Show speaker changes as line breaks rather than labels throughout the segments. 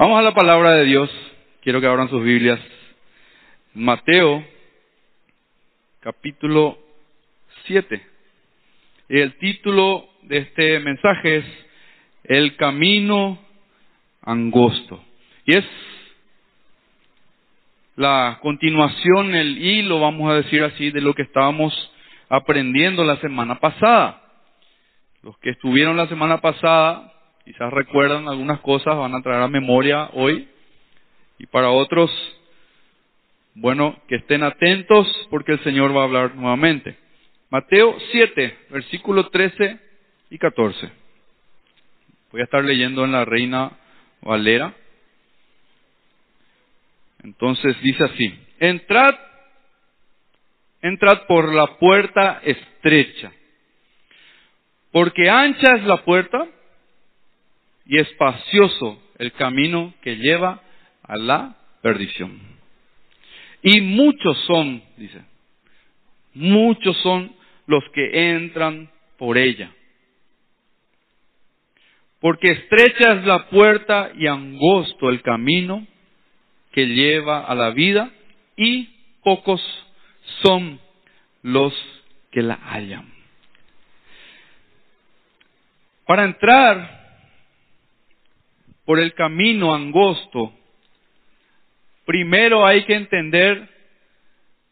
Vamos a la palabra de Dios. Quiero que abran sus Biblias. Mateo, capítulo 7. Y el título de este mensaje es El camino angosto. Y es la continuación, el hilo, vamos a decir así, de lo que estábamos aprendiendo la semana pasada. Los que estuvieron la semana pasada quizás recuerdan algunas cosas, van a traer a memoria hoy. Y para otros, bueno, que estén atentos porque el Señor va a hablar nuevamente. Mateo 7, versículo 13 y 14. Voy a estar leyendo en la Reina Valera. Entonces dice así, entrad, entrad por la puerta estrecha, porque ancha es la puerta y espacioso el camino que lleva a la perdición. Y muchos son, dice, muchos son los que entran por ella. Porque estrecha es la puerta y angosto el camino que lleva a la vida y pocos son los que la hallan. Para entrar por el camino angosto, primero hay que entender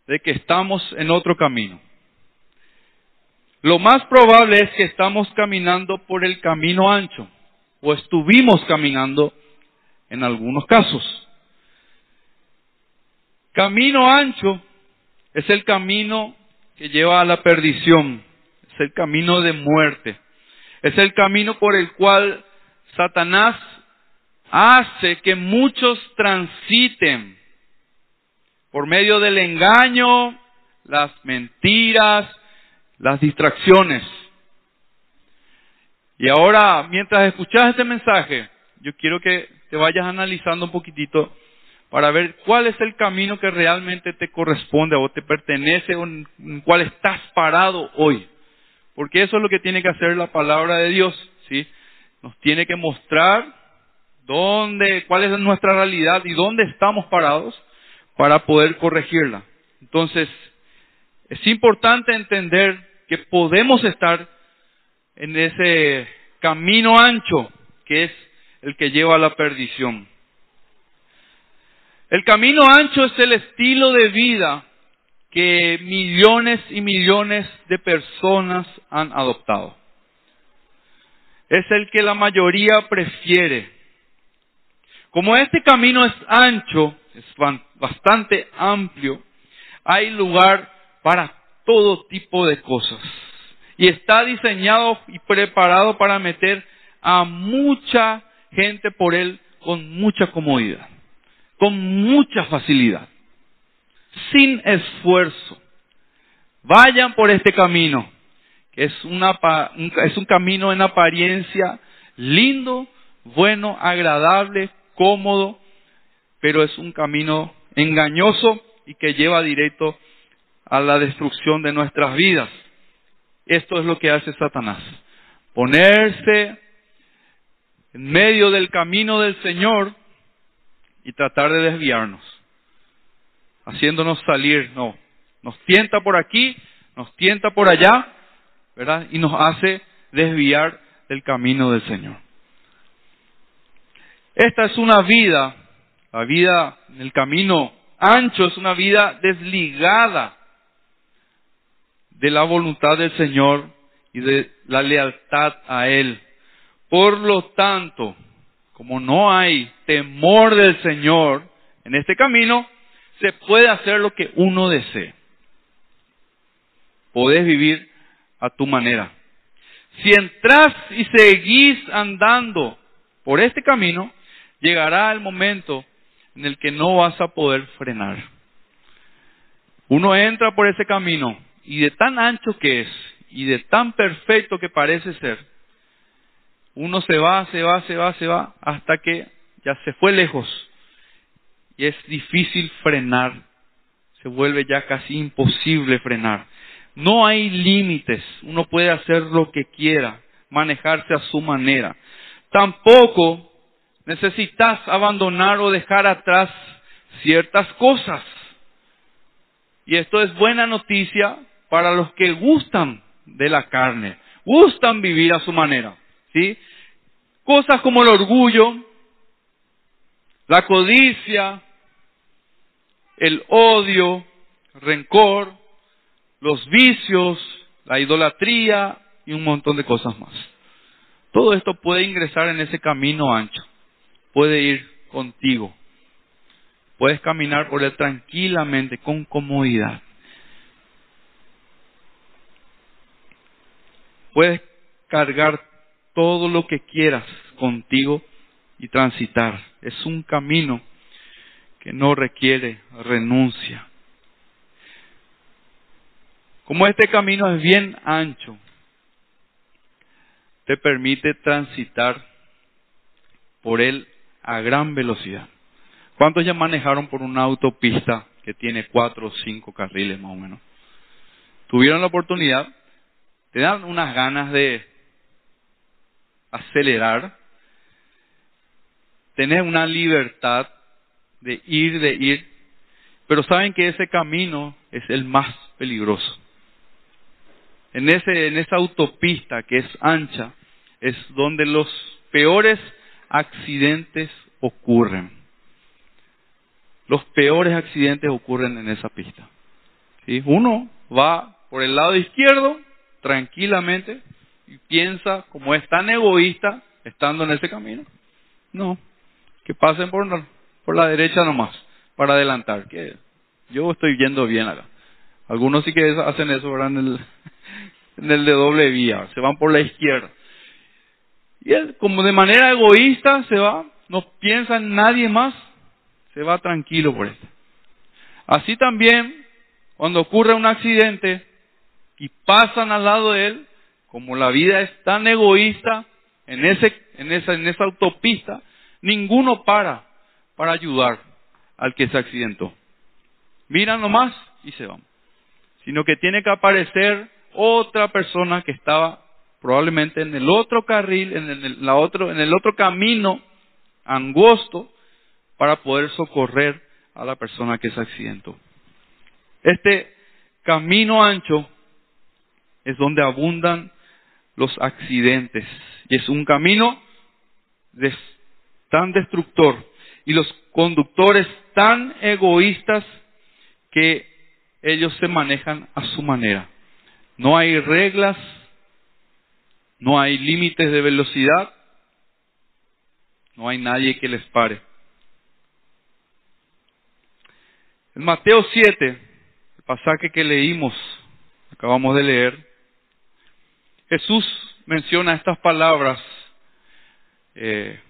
de que estamos en otro camino. Lo más probable es que estamos caminando por el camino ancho, o estuvimos caminando en algunos casos. Camino ancho es el camino que lleva a la perdición, es el camino de muerte, es el camino por el cual Satanás hace que muchos transiten por medio del engaño, las mentiras, las distracciones. Y ahora, mientras escuchas este mensaje, yo quiero que te vayas analizando un poquitito para ver cuál es el camino que realmente te corresponde o te pertenece o en cuál estás parado hoy. Porque eso es lo que tiene que hacer la palabra de Dios, ¿sí? Nos tiene que mostrar dónde, cuál es nuestra realidad y dónde estamos parados para poder corregirla. Entonces, es importante entender que podemos estar en ese camino ancho que es el que lleva a la perdición. El camino ancho es el estilo de vida que millones y millones de personas han adoptado. Es el que la mayoría prefiere. Como este camino es ancho, es bastante amplio, hay lugar para todo tipo de cosas. Y está diseñado y preparado para meter a mucha gente por él con mucha comodidad, con mucha facilidad, sin esfuerzo. Vayan por este camino, que es, una, es un camino en apariencia lindo, bueno, agradable, cómodo, pero es un camino engañoso y que lleva directo a la destrucción de nuestras vidas. Esto es lo que hace Satanás. Ponerse en medio del camino del Señor y tratar de desviarnos, haciéndonos salir, no, nos tienta por aquí, nos tienta por allá, ¿verdad? Y nos hace desviar del camino del Señor. Esta es una vida, la vida en el camino ancho es una vida desligada de la voluntad del Señor y de la lealtad a Él. Por lo tanto, como no hay temor del Señor en este camino, se puede hacer lo que uno desee. Podés vivir a tu manera. Si entras y seguís andando por este camino, llegará el momento en el que no vas a poder frenar. Uno entra por ese camino y de tan ancho que es y de tan perfecto que parece ser, uno se va, se va, se va, se va, hasta que ya se fue lejos y es difícil frenar, se vuelve ya casi imposible frenar. No hay límites, uno puede hacer lo que quiera, manejarse a su manera. Tampoco necesitas abandonar o dejar atrás ciertas cosas. Y esto es buena noticia para los que gustan de la carne, gustan vivir a su manera, ¿sí? Cosas como el orgullo, la codicia, el odio, rencor, los vicios, la idolatría y un montón de cosas más. Todo esto puede ingresar en ese camino ancho, puede ir contigo. Puedes caminar por él tranquilamente, con comodidad. Puedes cargar todo lo que quieras contigo y transitar. Es un camino que no requiere renuncia. Como este camino es bien ancho, te permite transitar por él a gran velocidad. ¿Cuántos ya manejaron por una autopista que tiene cuatro o cinco carriles más o menos? ¿Tuvieron la oportunidad? ¿Te dan unas ganas de acelerar? ¿Tenés una libertad de ir, de ir? Pero saben que ese camino es el más peligroso. En, ese, en esa autopista que es ancha, es donde los peores accidentes ocurren. Los peores accidentes ocurren en esa pista. ¿Sí? Uno va por el lado izquierdo tranquilamente y piensa, como es tan egoísta, estando en ese camino, no, que pasen por, la derecha nomás, para adelantar, que yo estoy yendo bien acá. Algunos sí que hacen eso, ¿verdad? En el, en el de doble vía, se van por la izquierda. Y él, como de manera egoísta, se va, no piensa en nadie más, se va tranquilo por esto. Así también, cuando ocurre un accidente y pasan al lado de él, como la vida es tan egoísta en, ese, en, esa, en esa autopista, ninguno para para ayudar al que se accidentó. Miran nomás y se van. Sino que tiene que aparecer otra persona que estaba probablemente en el otro carril, en el, la otro, en el otro camino angosto para poder socorrer a la persona que se accidentó. Este camino ancho es donde abundan los accidentes y es un camino tan destructor y los conductores tan egoístas que ellos se manejan a su manera. No hay reglas, no hay límites de velocidad, no hay nadie que les pare. En Mateo 7, el pasaje que leímos, acabamos de leer, Jesús menciona estas palabras eh,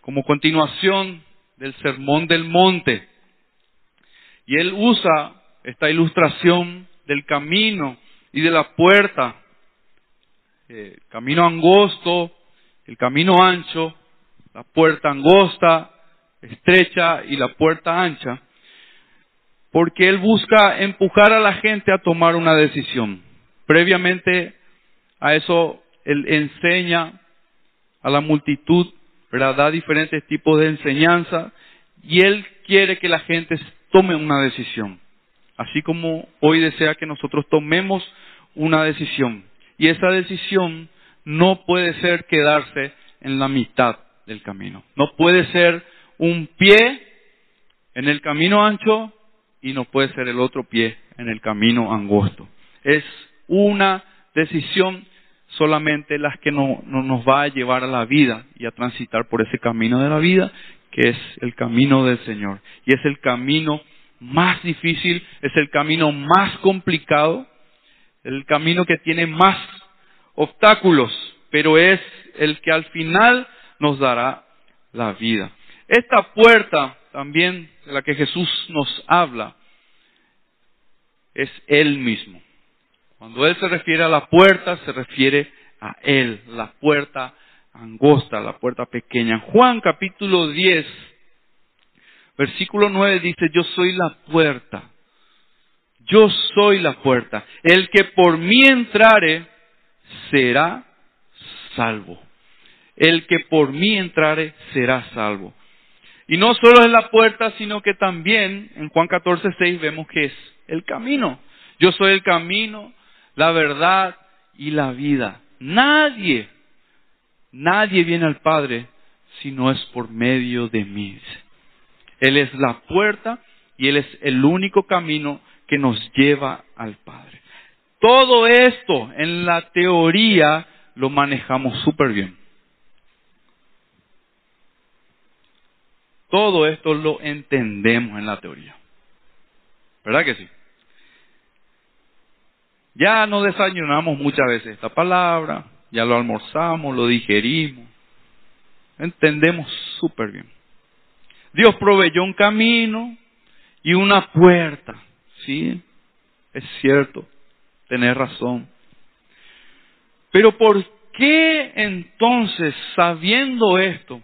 como continuación del Sermón del Monte. Y él usa esta ilustración del camino y de la puerta, eh, camino angosto, el camino ancho, la puerta angosta, estrecha y la puerta ancha, porque él busca empujar a la gente a tomar una decisión. Previamente a eso, él enseña a la multitud, ¿verdad? da diferentes tipos de enseñanza y él quiere que la gente tome una decisión, así como hoy desea que nosotros tomemos una decisión. Y esa decisión no puede ser quedarse en la mitad del camino. No puede ser un pie en el camino ancho y no puede ser el otro pie en el camino angosto. Es una decisión solamente las que no, nos va a llevar a la vida y a transitar por ese camino de la vida, que es el camino del Señor. Y es el camino más difícil, es el camino más complicado, el camino que tiene más obstáculos, pero es el que al final nos dará la vida. Esta puerta también de la que Jesús nos habla es Él mismo. Cuando Él se refiere a la puerta, se refiere a Él, la puerta angosta, la puerta pequeña. Juan capítulo 10, versículo 9 dice, yo soy la puerta. Yo soy la puerta. El que por mí entrare será salvo. el que por mí entrare será salvo. Y no solo es la puerta, sino que también en Juan 14, 6 vemos que es el camino. Yo soy el camino, la verdad y la vida. Nadie, nadie viene al Padre si no es por medio de mí. Él es la puerta y Él es el único camino que nos lleva al Padre. Todo esto en la teoría lo manejamos súper bien. Todo esto lo entendemos en la teoría. ¿Verdad que sí? Ya nos desayunamos muchas veces esta palabra, ya lo almorzamos, lo digerimos. Entendemos súper bien. Dios proveyó un camino y una puerta. Sí, es cierto, tenés razón. Pero ¿por qué entonces, sabiendo esto,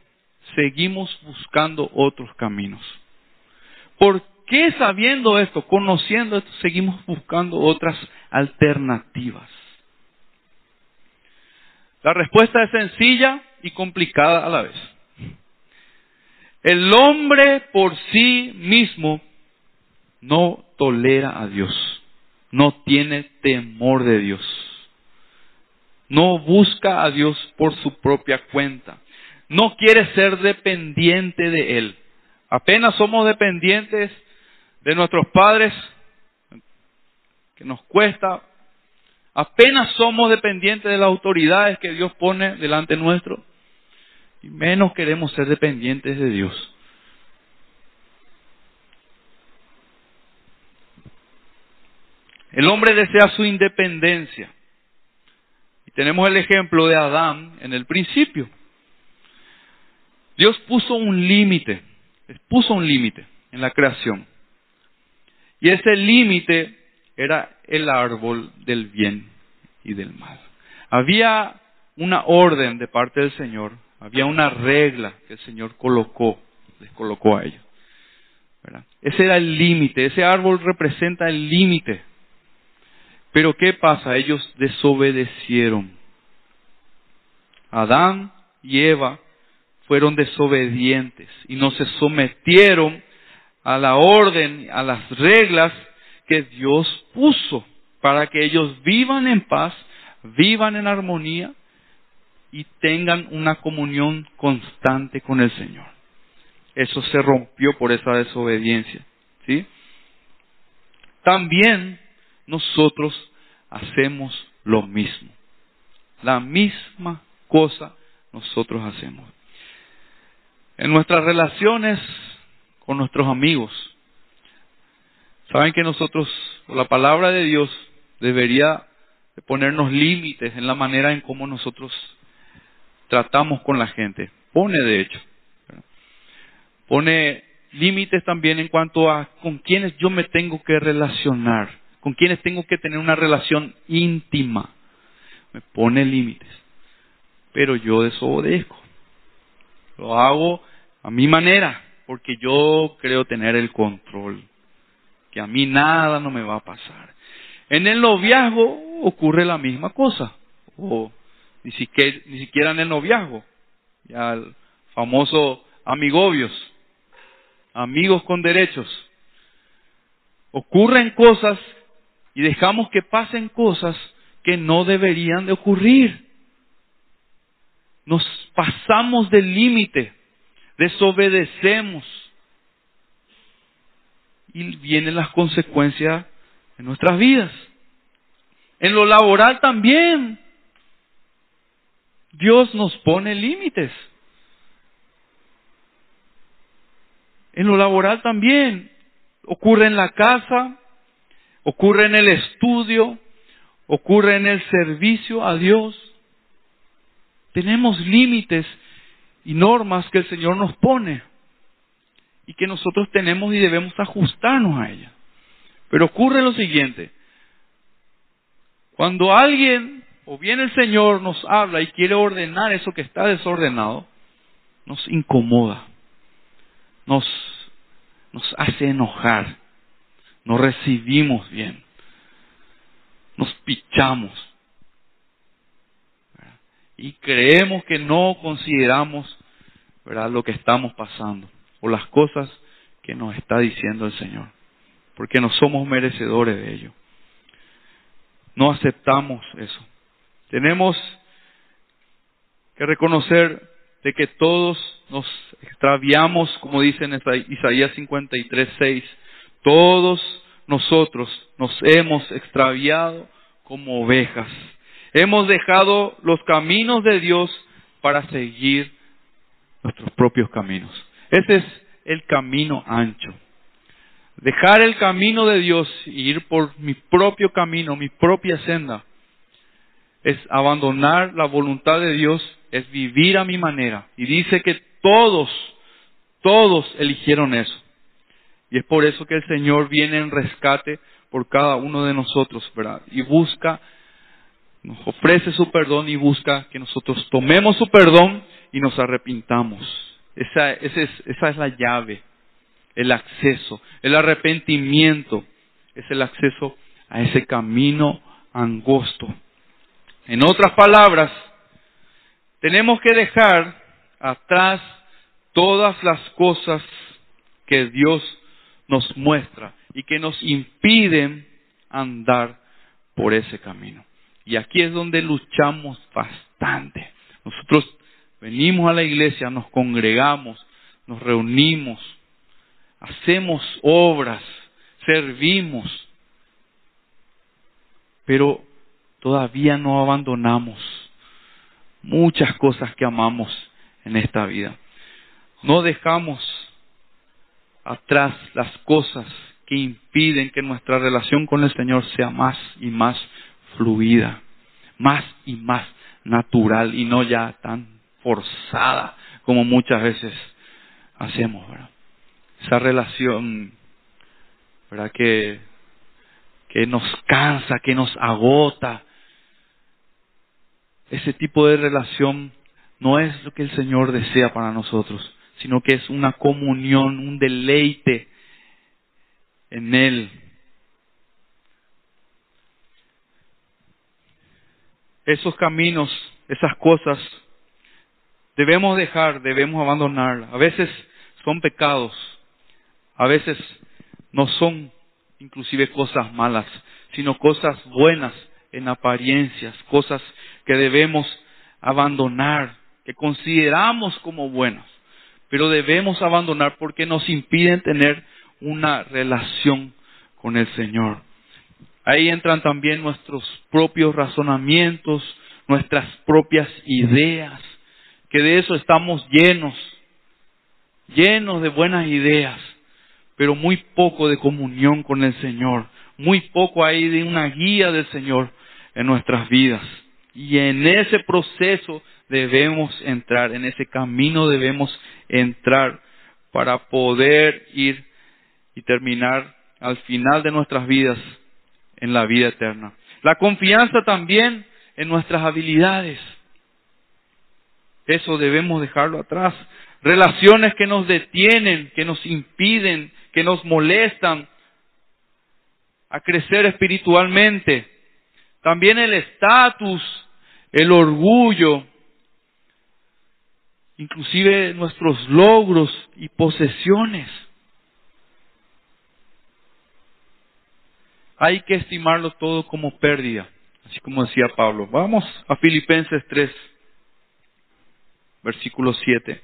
seguimos buscando otros caminos? ¿Por qué sabiendo esto, conociendo esto, seguimos buscando otras alternativas? La respuesta es sencilla y complicada a la vez. El hombre por sí mismo no tolera a Dios, no tiene temor de Dios no busca a Dios por su propia cuenta. No quiere ser dependiente de Él. Apenas somos dependientes de nuestros padres, que nos cuesta. Apenas somos dependientes de las autoridades que Dios pone delante nuestro. Y menos queremos ser dependientes de Dios. El hombre desea su independencia. Tenemos el ejemplo de Adán en el principio. Dios puso un límite, puso un límite en la creación. Y ese límite era el árbol del bien y del mal. Había una orden de parte del Señor, había una regla que el Señor colocó, les colocó a ellos. Ese era el límite, ese árbol representa el límite pero ¿qué pasa? Ellos desobedecieron. Adán y Eva fueron desobedientes y no se sometieron a la orden, a las reglas que Dios puso para que ellos vivan en paz, vivan en armonía y tengan una comunión constante con el Señor. Eso se rompió por esa desobediencia, ¿sí? También nosotros hacemos lo mismo. La misma cosa nosotros hacemos. En nuestras relaciones con nuestros amigos, saben que nosotros, la palabra de Dios, debería ponernos límites en la manera en cómo nosotros tratamos con la gente. Pone, de hecho, pone límites también en cuanto a con quienes yo me tengo que relacionar con quienes tengo que tener una relación íntima. Me pone límites. Pero yo desobedezco. Lo hago a mi manera, porque yo creo tener el control. Que a mí nada no me va a pasar. En el noviazgo ocurre la misma cosa. O ni siquiera, ni siquiera en el noviazgo. Ya el famoso amigobios. Amigos con derechos. Ocurren cosas y dejamos que pasen cosas que no deberían de ocurrir. Nos pasamos del límite, desobedecemos y vienen las consecuencias en nuestras vidas. En lo laboral también. Dios nos pone límites. En lo laboral también. Ocurre en la casa, ocurre en el estudio, ocurre en el servicio a Dios. Tenemos límites y normas que el Señor nos pone y que nosotros tenemos y debemos ajustarnos a ellas. Pero ocurre lo siguiente, cuando alguien o bien el Señor nos habla y quiere ordenar eso que está desordenado, nos incomoda, nos, nos hace enojar no recibimos bien, nos pichamos. y creemos que no consideramos ¿verdad? lo que estamos pasando o las cosas que nos está diciendo el Señor, porque no somos merecedores de ello. No aceptamos eso. Tenemos que reconocer de que todos nos extraviamos, como dice en Isaías 53, 6, todos nosotros nos hemos extraviado como ovejas. Hemos dejado los caminos de Dios para seguir nuestros propios caminos. Ese es el camino ancho. Dejar el camino de Dios y ir por mi propio camino, mi propia senda, es abandonar la voluntad de Dios, es vivir a mi manera. Y dice que todos, todos eligieron eso. Y es por eso que el Señor viene en rescate por cada uno de nosotros, ¿verdad? Y busca, nos ofrece su perdón y busca que nosotros tomemos su perdón y nos arrepintamos. Esa, es, esa es la llave, el acceso, el arrepentimiento es el acceso a ese camino angosto. En otras palabras, tenemos que dejar atrás todas las cosas que Dios nos muestra y que nos impiden andar por ese camino. Y aquí es donde luchamos bastante. Nosotros venimos a la iglesia, nos congregamos, nos reunimos, hacemos obras, servimos, pero todavía no abandonamos muchas cosas que amamos en esta vida. No dejamos atrás las cosas que impiden que nuestra relación con el Señor sea más y más fluida, más y más natural y no ya tan forzada como muchas veces hacemos, ¿verdad? Esa relación, ¿verdad? Que, que nos cansa, que nos agota. Ese tipo de relación no es lo que el Señor desea para nosotros sino que es una comunión, un deleite en Él. Esos caminos, esas cosas, debemos dejar, debemos abandonar. A veces son pecados, a veces no son inclusive cosas malas, sino cosas buenas en apariencias, cosas que debemos abandonar, que consideramos como buenas pero debemos abandonar porque nos impiden tener una relación con el Señor. Ahí entran también nuestros propios razonamientos, nuestras propias ideas, que de eso estamos llenos, llenos de buenas ideas, pero muy poco de comunión con el Señor, muy poco ahí de una guía del Señor en nuestras vidas. Y en ese proceso debemos entrar, en ese camino debemos entrar para poder ir y terminar al final de nuestras vidas en la vida eterna. La confianza también en nuestras habilidades. Eso debemos dejarlo atrás. Relaciones que nos detienen, que nos impiden, que nos molestan a crecer espiritualmente. También el estatus, el orgullo, inclusive nuestros logros y posesiones. Hay que estimarlo todo como pérdida, así como decía Pablo. Vamos a Filipenses 3, versículo 7.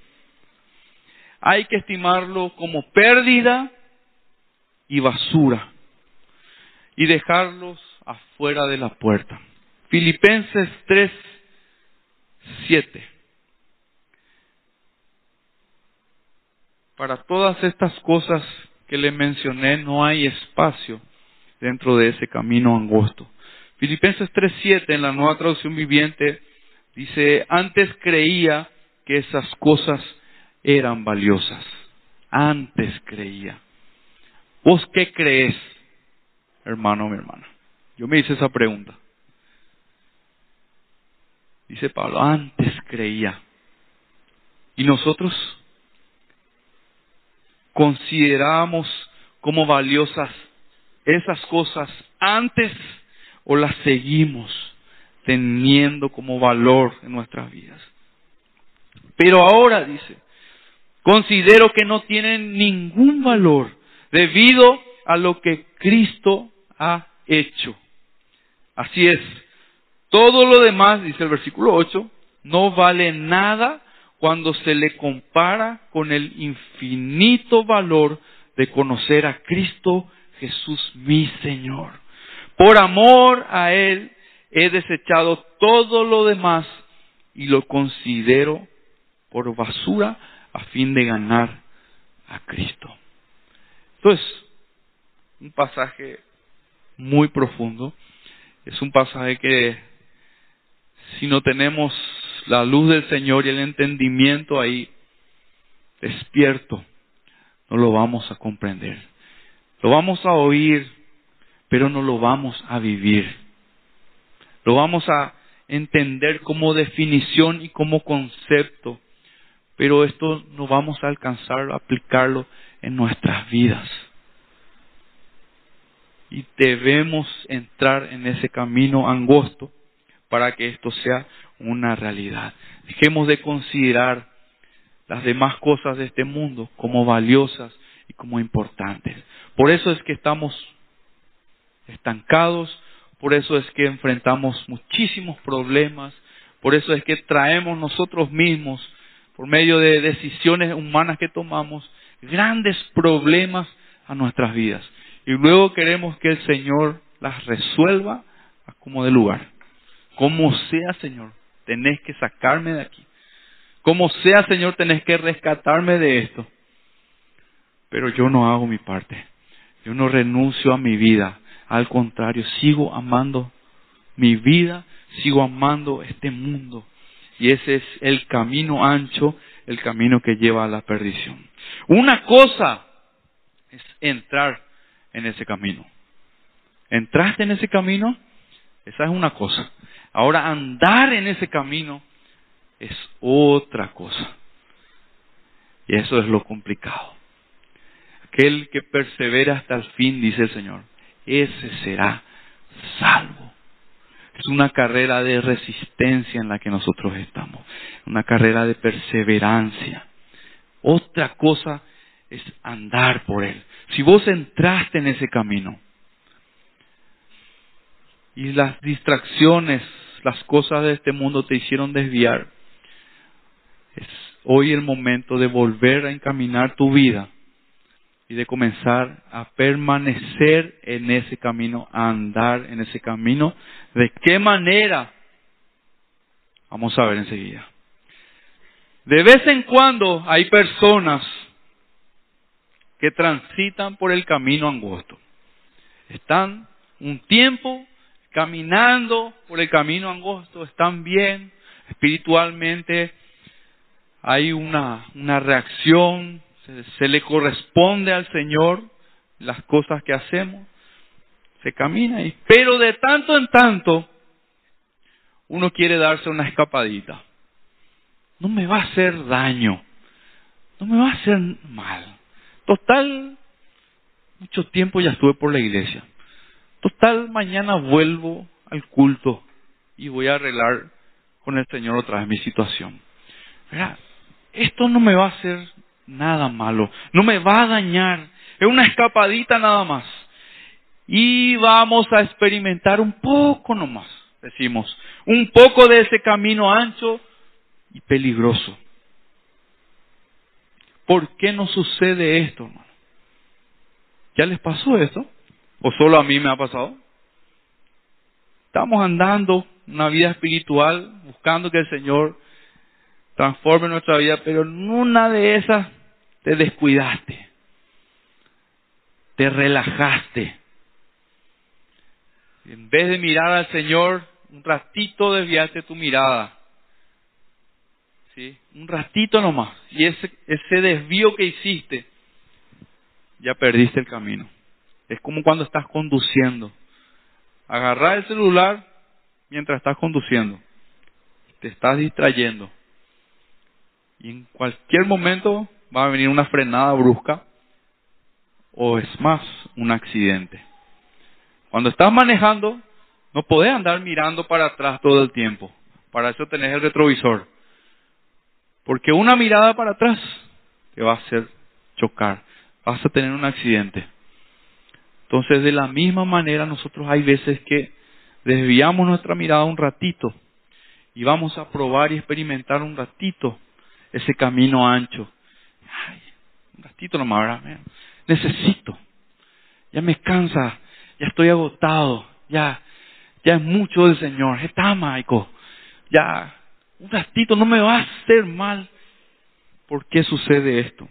Hay que estimarlo como pérdida y basura y dejarlos afuera de la puerta. Filipenses 3, 7. Para todas estas cosas que le mencioné no hay espacio dentro de ese camino angosto. Filipenses 3.7 en la nueva traducción viviente dice, antes creía que esas cosas eran valiosas. Antes creía. ¿Vos qué crees, hermano o mi hermana? Yo me hice esa pregunta. Dice Pablo, antes creía. ¿Y nosotros? Consideramos como valiosas esas cosas antes o las seguimos teniendo como valor en nuestras vidas. Pero ahora dice, considero que no tienen ningún valor debido a lo que Cristo ha hecho. Así es, todo lo demás, dice el versículo 8, no vale nada cuando se le compara con el infinito valor de conocer a Cristo Jesús mi Señor. Por amor a Él he desechado todo lo demás y lo considero por basura a fin de ganar a Cristo. Entonces, un pasaje muy profundo. Es un pasaje que si no tenemos la luz del Señor y el entendimiento ahí despierto, no lo vamos a comprender. Lo vamos a oír, pero no lo vamos a vivir. Lo vamos a entender como definición y como concepto, pero esto no vamos a alcanzar a aplicarlo en nuestras vidas. Y debemos entrar en ese camino angosto para que esto sea una realidad. Dejemos de considerar las demás cosas de este mundo como valiosas y como importantes. Por eso es que estamos estancados, por eso es que enfrentamos muchísimos problemas, por eso es que traemos nosotros mismos, por medio de decisiones humanas que tomamos, grandes problemas a nuestras vidas. Y luego queremos que el Señor las resuelva a como de lugar. Como sea, Señor, tenés que sacarme de aquí. Como sea, Señor, tenés que rescatarme de esto. Pero yo no hago mi parte. Yo no renuncio a mi vida. Al contrario, sigo amando mi vida, sigo amando este mundo. Y ese es el camino ancho, el camino que lleva a la perdición. Una cosa es entrar en ese camino. ¿Entraste en ese camino? Esa es una cosa. Ahora andar en ese camino es otra cosa. Y eso es lo complicado. Aquel que persevera hasta el fin, dice el Señor, ese será salvo. Es una carrera de resistencia en la que nosotros estamos, una carrera de perseverancia. Otra cosa es andar por Él. Si vos entraste en ese camino y las distracciones, las cosas de este mundo te hicieron desviar, es hoy el momento de volver a encaminar tu vida y de comenzar a permanecer en ese camino, a andar en ese camino. ¿De qué manera? Vamos a ver enseguida. De vez en cuando hay personas que transitan por el camino angosto. Están un tiempo caminando por el camino angosto, están bien, espiritualmente hay una, una reacción, se, le corresponde al Señor las cosas que hacemos, se camina ahí. Pero de tanto en tanto, uno quiere darse una escapadita. No me va a hacer daño, no me va a hacer mal. Total, mucho tiempo ya estuve por la iglesia. Total, mañana vuelvo al culto y voy a arreglar con el Señor otra vez mi situación. Esto no me va a hacer nada malo, no me va a dañar, es una escapadita nada más. Y vamos a experimentar un poco nomás, decimos, un poco de ese camino ancho y peligroso. ¿Por qué no sucede esto, hermano? ¿Ya les pasó esto? ¿O solo a mí me ha pasado? Estamos andando una vida espiritual, buscando que el Señor transforme nuestra vida, pero en una de esas te descuidaste, te relajaste. En vez de mirar al Señor, un ratito desviaste tu mirada ¿sí? Un ratito nomás. Y ese, ese desvío que hiciste, ya perdiste el camino. Es como cuando estás conduciendo. Agarrar el celular mientras estás conduciendo. Te estás distrayendo. Y en cualquier momento va a venir una frenada brusca o es más, un accidente. Cuando estás manejando, No podés andar mirando para atrás todo el tiempo. Para eso tenés el retrovisor. Porque una mirada para atrás te va a hacer chocar. Vas a tener un accidente. Entonces, de la misma manera, nosotros hay veces que desviamos nuestra mirada un ratito y vamos a probar y experimentar un ratito ese camino ancho. Ay, un ratito nomás, ¿verdad? Necesito. Ya me cansa, ya estoy agotado, ya, ya es mucho del Señor. Está, Michael. Ya, un ratito no me va a hacer mal. ¿Por qué sucede esto?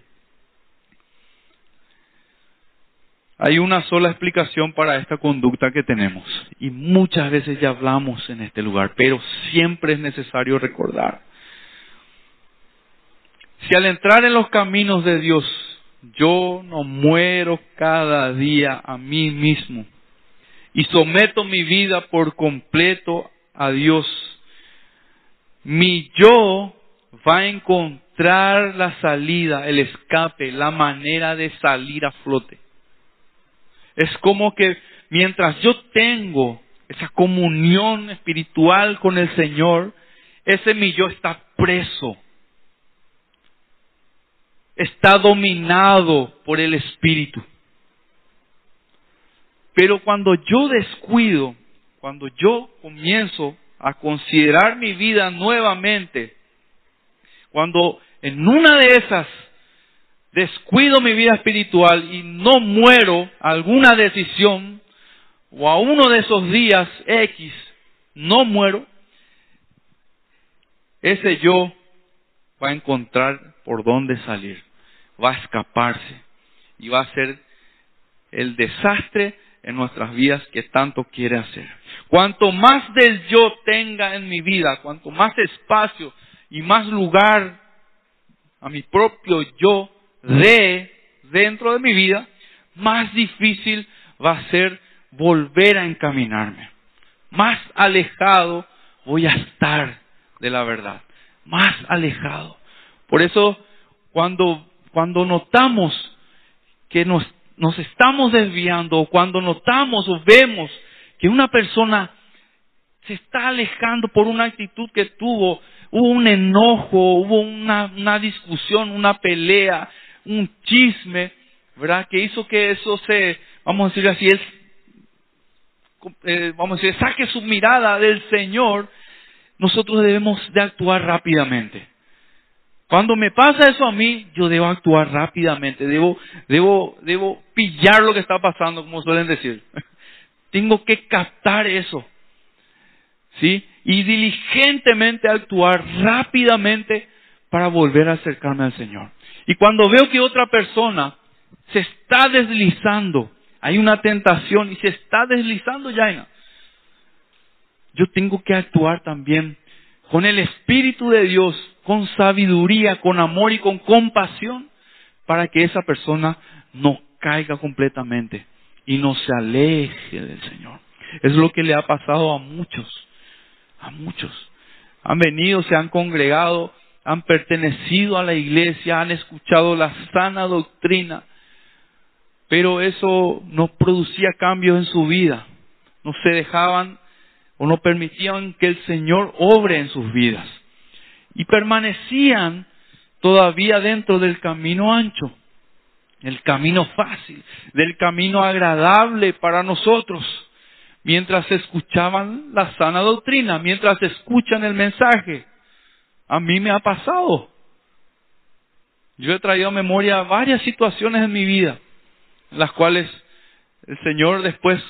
Hay una sola explicación para esta conducta que tenemos y muchas veces ya hablamos en este lugar, pero siempre es necesario recordar. Si al entrar en los caminos de Dios yo no muero cada día a mí mismo y someto mi vida por completo a Dios, mi yo va a encontrar la salida, el escape, la manera de salir a flote. Es como que mientras yo tengo esa comunión espiritual con el Señor, ese mi yo está preso. Está dominado por el Espíritu. Pero cuando yo descuido, cuando yo comienzo a considerar mi vida nuevamente, cuando en una de esas descuido mi vida espiritual y no muero alguna decisión o a uno de esos días X no muero, ese yo va a encontrar por dónde salir, va a escaparse y va a ser el desastre en nuestras vidas que tanto quiere hacer. Cuanto más del yo tenga en mi vida, cuanto más espacio y más lugar a mi propio yo de dentro de mi vida, más difícil va a ser volver a encaminarme. Más alejado voy a estar de la verdad. Más alejado. Por eso, cuando, cuando notamos que nos, nos estamos desviando, o cuando notamos o vemos que una persona se está alejando por una actitud que tuvo, hubo un enojo, hubo una, una discusión, una pelea, un chisme, ¿verdad? Que hizo que eso se, vamos a decir así, es, eh, vamos a decir, saque su mirada del Señor, nosotros debemos de actuar rápidamente. Cuando me pasa eso a mí, yo debo actuar rápidamente, debo, debo, debo pillar lo que está pasando, como suelen decir. Tengo que captar eso. ¿Sí? Y diligentemente actuar rápidamente para volver a acercarme al Señor. Y cuando veo que otra persona se está deslizando, hay una tentación y se está deslizando ya, yo tengo que actuar también con el Espíritu de Dios, con sabiduría, con amor y con compasión, para que esa persona no caiga completamente y no se aleje del Señor. Es lo que le ha pasado a muchos, a muchos. Han venido, se han congregado, han pertenecido a la iglesia, han escuchado la sana doctrina, pero eso no producía cambios en su vida. No se dejaban o no permitían que el Señor obre en sus vidas. Y permanecían todavía dentro del camino ancho, el camino fácil, del camino agradable para nosotros, mientras escuchaban la sana doctrina, mientras escuchan el mensaje. A mí me ha pasado. Yo he traído a memoria varias situaciones en mi vida, en las cuales el Señor después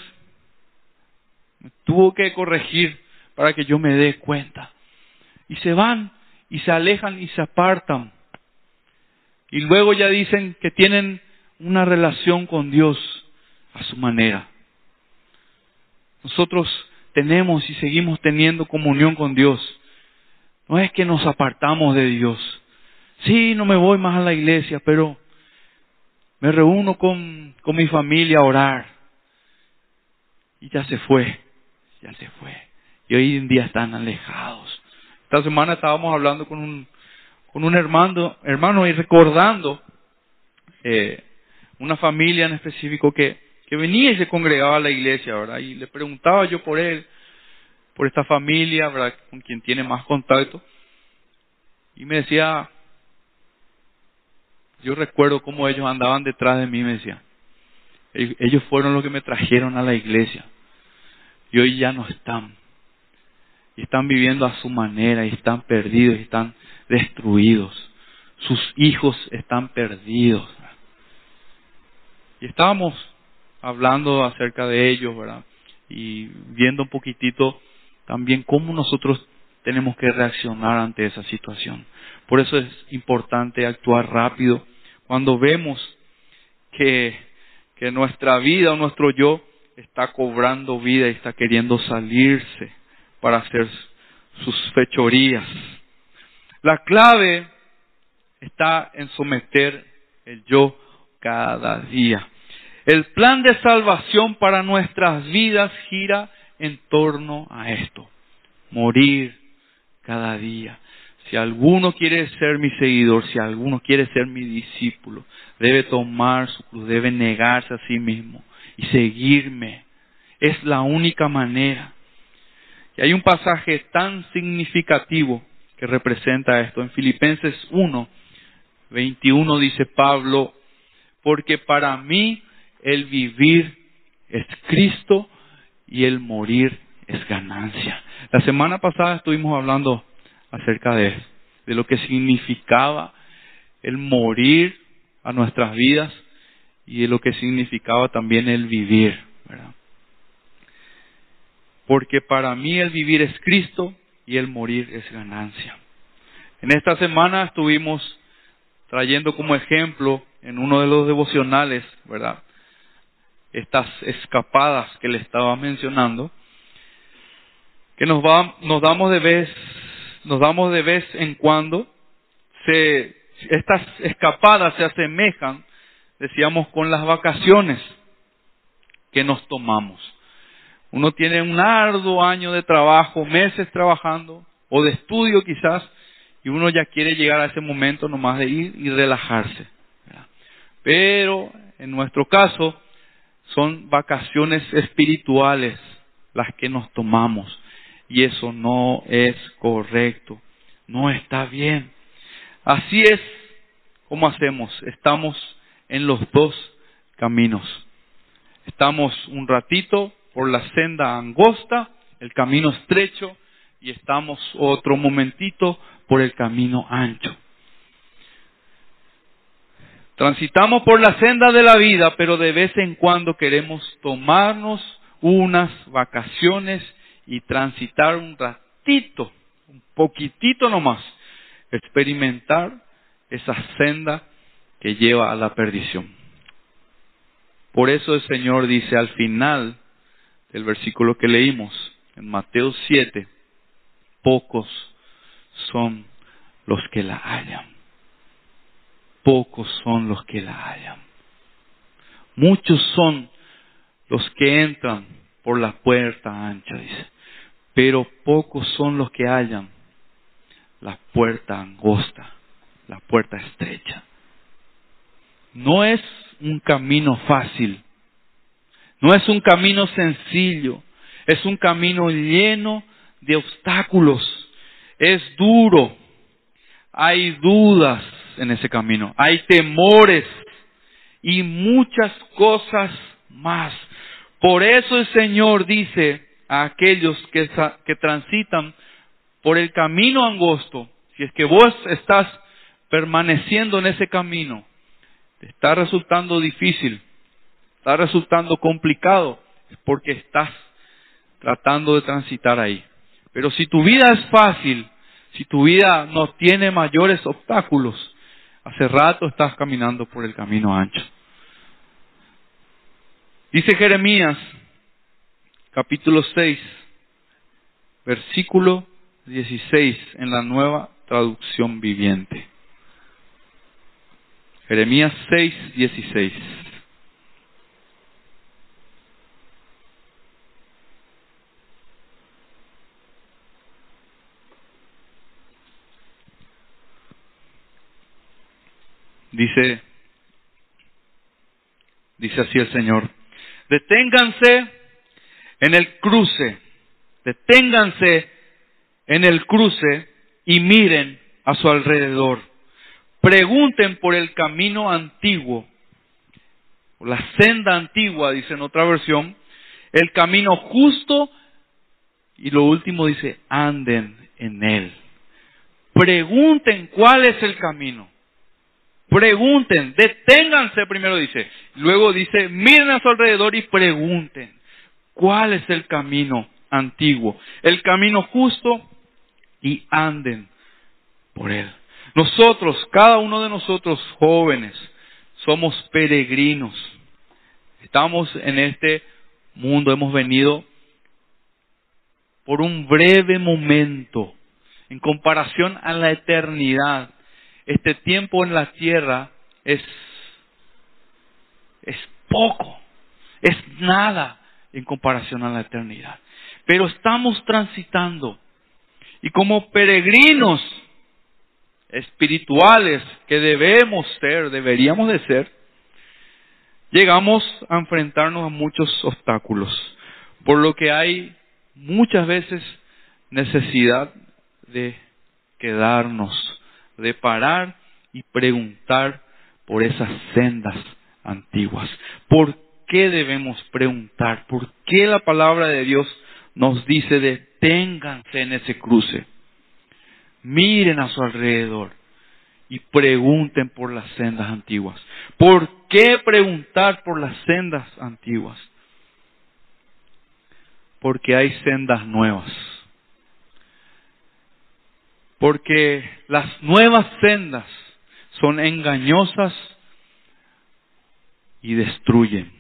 tuvo que corregir para que yo me dé cuenta. Y se van y se alejan y se apartan. Y luego ya dicen que tienen una relación con Dios a su manera. Nosotros tenemos y seguimos teniendo comunión con Dios no es que nos apartamos de Dios. Sí, no me voy más a la iglesia, pero me reúno con, con mi familia a orar. Y ya se fue, ya se fue. Y hoy en día están alejados. Esta semana estábamos hablando con un, con un hermano, hermano y recordando eh, una familia en específico que, que venía y se congregaba a la iglesia, ¿verdad? Y le preguntaba yo por él, por esta familia, ¿verdad? Con quien tiene más contacto. Y me decía, yo recuerdo cómo ellos andaban detrás de mí, me decía. Ellos fueron los que me trajeron a la iglesia. Y hoy ya no están. Y están viviendo a su manera, y están perdidos, y están destruidos. Sus hijos están perdidos. Y estábamos hablando acerca de ellos, ¿verdad? Y viendo un poquitito también cómo nosotros tenemos que reaccionar ante esa situación. Por eso es importante actuar rápido cuando vemos que, que nuestra vida o nuestro yo está cobrando vida y está queriendo salirse para hacer sus fechorías. La clave está en someter el yo cada día. El plan de salvación para nuestras vidas gira en torno a esto. Morir cada día. Si alguno quiere ser mi seguidor, si alguno quiere ser mi discípulo, debe tomar su cruz, debe negarse a sí mismo y seguirme. Es la única manera. Y hay un pasaje tan significativo que representa esto. En Filipenses 1, 21 dice Pablo, porque para mí el vivir es Cristo y el morir es ganancia. La semana pasada estuvimos hablando acerca de de lo que significaba el morir a nuestras vidas y de lo que significaba también el vivir, ¿verdad? Porque para mí el vivir es Cristo y el morir es ganancia. En esta semana estuvimos trayendo como ejemplo en uno de los devocionales, ¿verdad? Estas escapadas que le estaba mencionando, que nos, va, nos damos de vez, nos damos de vez en cuando, se, estas escapadas se asemejan, decíamos, con las vacaciones que nos tomamos. Uno tiene un arduo año de trabajo, meses trabajando, o de estudio quizás, y uno ya quiere llegar a ese momento nomás de ir y relajarse. Pero en nuestro caso son vacaciones espirituales las que nos tomamos y eso no es correcto, no está bien. Así es como hacemos, estamos en los dos caminos. Estamos un ratito por la senda angosta, el camino estrecho, y estamos otro momentito por el camino ancho. Transitamos por la senda de la vida, pero de vez en cuando queremos tomarnos unas vacaciones y transitar un ratito, un poquitito nomás, experimentar esa senda que lleva a la perdición. Por eso el Señor dice al final del versículo que leímos, en Mateo 7, pocos son los que la hallan. Pocos son los que la hallan. Muchos son los que entran por la puerta ancha, dice. Pero pocos son los que hallan la puerta angosta, la puerta estrecha. No es un camino fácil. No es un camino sencillo. Es un camino lleno de obstáculos. Es duro. Hay dudas en ese camino. Hay temores y muchas cosas más. Por eso el Señor dice a aquellos que, transitan por el camino angosto, si es que vos estás permaneciendo en ese camino, está resultando difícil, está resultando complicado, es porque estás tratando de transitar ahí. Pero si tu vida es fácil, si tu vida no tiene mayores obstáculos, hace rato estás caminando por el camino ancho. Dice Jeremías, capítulo 6, versículo 16, en la nueva traducción viviente. Jeremías 6, 16. Dice, dice así el Señor, deténganse en el cruce Deténganse en el cruce y miren a su alrededor. Pregunten por el camino antiguo, la senda antigua, dice en otra versión, el camino justo y lo último dice, anden en él. Pregunten cuál es el camino. Pregunten, deténganse primero dice. Luego dice, miren a su alrededor y pregunten cuál es el camino antiguo, el camino justo y anden por él. Nosotros, cada uno de nosotros jóvenes, somos peregrinos. Estamos en este mundo, hemos venido por un breve momento en comparación a la eternidad. Este tiempo en la tierra es, es poco, es nada en comparación a la eternidad. Pero estamos transitando y como peregrinos espirituales que debemos ser, deberíamos de ser, llegamos a enfrentarnos a muchos obstáculos, por lo que hay muchas veces necesidad de quedarnos, de parar y preguntar por esas sendas antiguas. ¿Por qué debemos preguntar? ¿Por qué la palabra de Dios nos dice deténganse en ese cruce? Miren a su alrededor y pregunten por las sendas antiguas. ¿Por qué preguntar por las sendas antiguas? Porque hay sendas nuevas. Porque las nuevas sendas son engañosas y destruyen.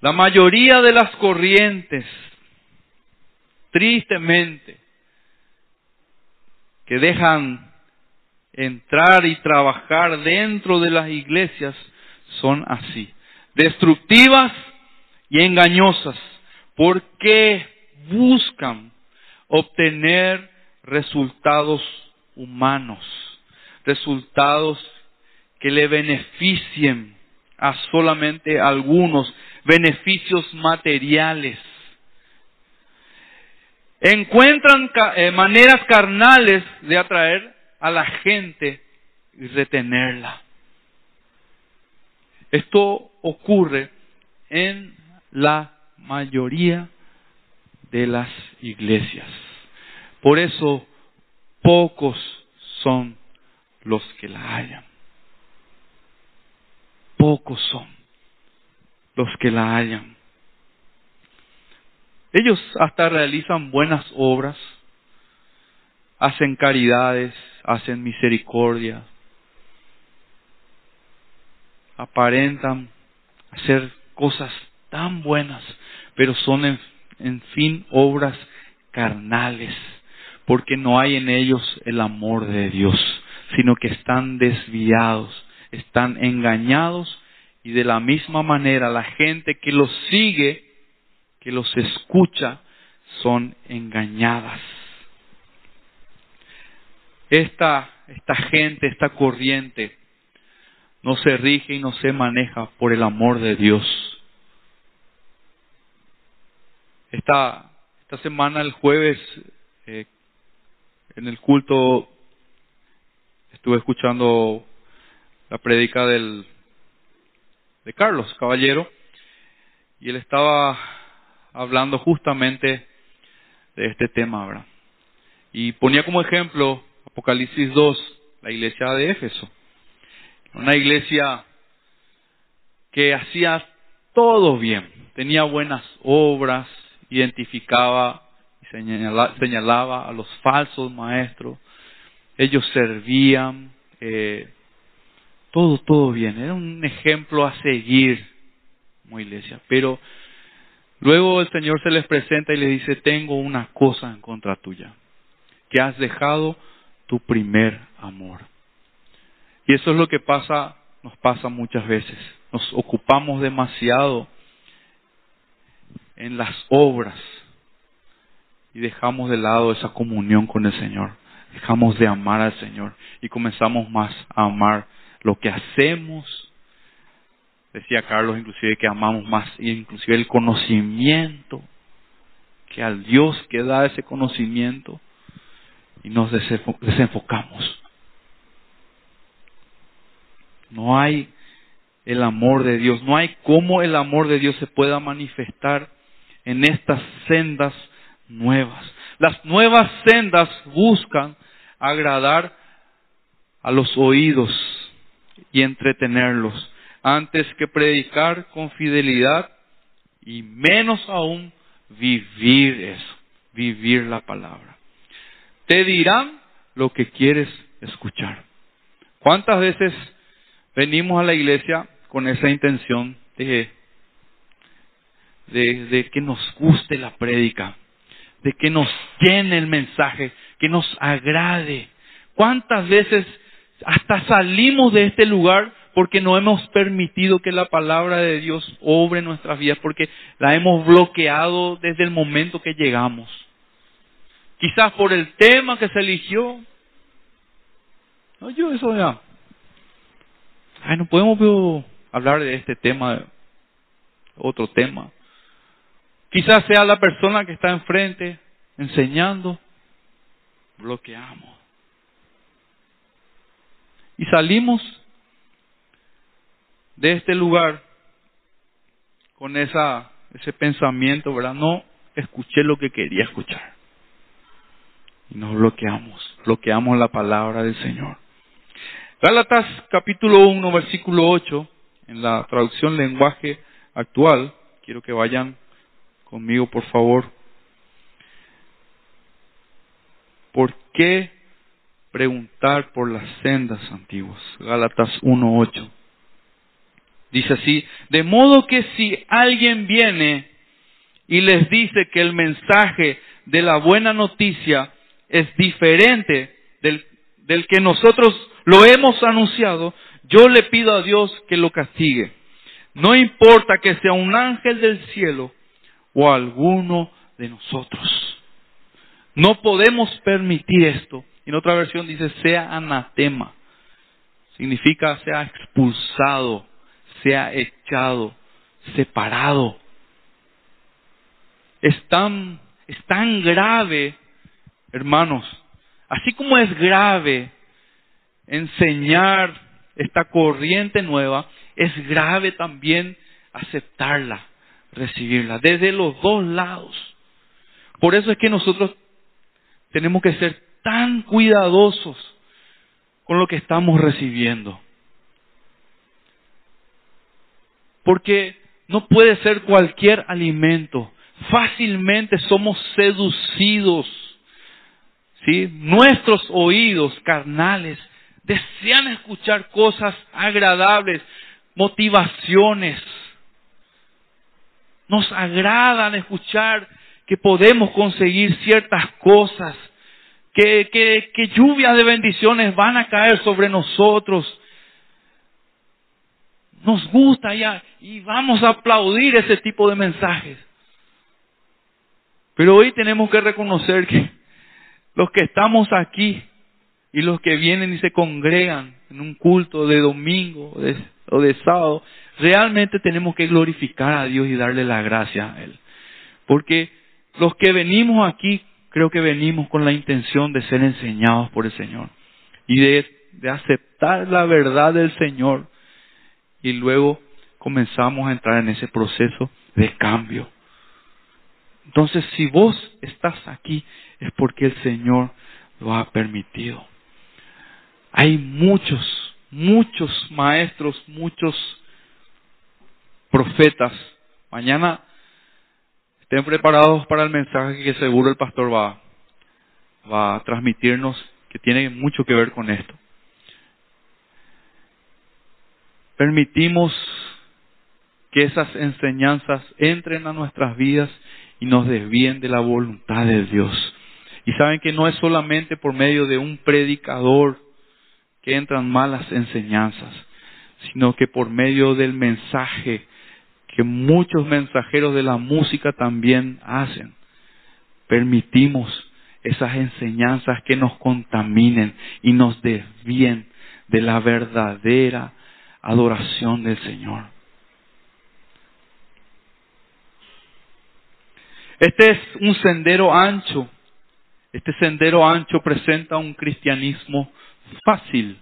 La mayoría de las corrientes, tristemente, que dejan entrar y trabajar dentro de las iglesias son así, destructivas y engañosas, porque buscan obtener resultados humanos, resultados que le beneficien a solamente algunos, beneficios materiales encuentran eh, maneras carnales de atraer a la gente y retenerla. Esto ocurre en la mayoría de las iglesias. Por eso pocos son los que la hallan. Pocos son los que la hallan. Ellos hasta realizan buenas obras, hacen caridades, hacen misericordia, aparentan hacer cosas tan buenas, pero son en, en, fin obras carnales, porque no hay en ellos el amor de Dios, sino que están desviados, están engañados y de la misma manera la gente que los sigue que los escucha son engañadas. Esta, esta gente, esta corriente, no se rige y no se maneja por el amor de Dios. Esta, esta semana, el jueves, eh, en el culto, estuve escuchando la prédica del, de Carlos Caballero, y él estaba hablando justamente de este tema, ¿verdad? Y ponía como ejemplo Apocalipsis 2, la iglesia de Éfeso. Una iglesia que hacía todo bien, tenía buenas obras, identificaba señalaba, a los falsos maestros, ellos servían, eh, todo, todo bien, era un ejemplo a seguir como iglesia, pero Luego el Señor se les presenta y les dice, tengo una cosa en contra tuya, que has dejado tu primer amor. Y eso es lo que pasa, nos pasa muchas veces. Nos ocupamos demasiado en las obras y dejamos de lado esa comunión con el Señor. Dejamos de amar al Señor y comenzamos más a amar lo que hacemos Decía Carlos inclusive que amamos más, inclusive el conocimiento que al Dios que da ese conocimiento y nos desenfocamos. No hay el amor de Dios, no hay cómo el amor de Dios se pueda manifestar en estas sendas nuevas. Las nuevas sendas buscan agradar a los oídos y entretenerlos, antes que predicar con fidelidad y menos aún vivir eso, vivir la palabra. Te dirán lo que quieres escuchar. ¿Cuántas veces venimos a la iglesia con esa intención de, de, que nos guste la prédica, de que nos llene el mensaje, que nos agrade? ¿Cuántas veces hasta salimos de este lugar porque no hemos permitido que la palabra de Dios obre nuestras vidas, porque la hemos bloqueado desde el momento que llegamos. Quizás por el tema que se eligió. No, yo eso ya. Ay, no podemos hablar de este tema, otro tema. Quizás sea la persona que está enfrente enseñando, bloqueamos. Y salimos de este lugar con esa, ese pensamiento, ¿verdad? No escuché lo que quería escuchar. Y nos bloqueamos, bloqueamos la palabra del Señor. Gálatas capítulo 1, versículo 8, en la traducción lenguaje actual, quiero que vayan conmigo por favor. ¿Por qué preguntar por las sendas antiguas? Gálatas 1, 8. Dice así, de modo que si alguien viene y les dice que el mensaje de la buena noticia es diferente del, del que nosotros lo hemos anunciado, yo le pido a Dios que lo castigue. No importa que sea un ángel del cielo o alguno de nosotros. No podemos permitir esto. En otra versión dice sea anatema. Significa sea expulsado sea echado, separado. Es tan, es tan grave, hermanos, así como es grave enseñar esta corriente nueva, es grave también aceptarla, recibirla, desde los dos lados. Por eso es que nosotros tenemos que ser tan cuidadosos con lo que estamos recibiendo. Porque no puede ser cualquier alimento. Fácilmente somos seducidos. ¿sí? Nuestros oídos carnales desean escuchar cosas agradables, motivaciones. Nos agradan escuchar que podemos conseguir ciertas cosas, que, que, lluvias de bendiciones van a caer sobre nosotros, nos gusta ya y vamos a aplaudir ese tipo de mensajes. Pero hoy tenemos que reconocer que los que estamos aquí y los que vienen y se congregan en un culto de domingo o de, sábado, realmente tenemos que glorificar a Dios y darle la gracia a Él. Porque los que venimos aquí, creo que venimos con la intención de ser enseñados por el Señor y de aceptar la verdad del Señor y luego comenzamos a entrar en ese proceso de cambio. Entonces, si vos estás aquí, es porque el Señor lo ha permitido. Hay muchos, muchos maestros, muchos profetas. Mañana estén preparados para el mensaje que seguro el pastor va, va a transmitirnos, que tiene mucho que ver con esto. permitimos que esas enseñanzas entren a nuestras vidas y nos desvíen de la voluntad de Dios. Y saben que no es solamente por medio de un predicador que entran malas enseñanzas, sino que por medio del mensaje que muchos mensajeros de la música también hacen. Permitimos esas enseñanzas que nos contaminen y nos desvíen de la verdadera adoración del Señor. Este es un sendero ancho. Este sendero ancho presenta un cristianismo fácil,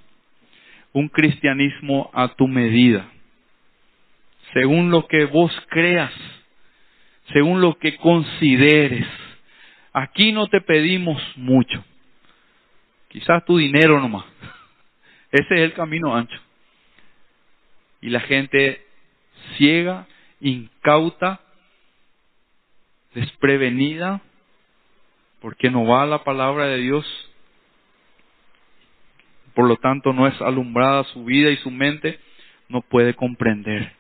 un cristianismo a tu medida, según lo que vos creas, según lo que consideres. Aquí no te pedimos mucho, quizás tu dinero nomás. Ese es el camino ancho. Y la gente ciega, incauta, desprevenida, porque no va a la palabra de Dios, por lo tanto no es alumbrada su vida y su mente, no puede comprender.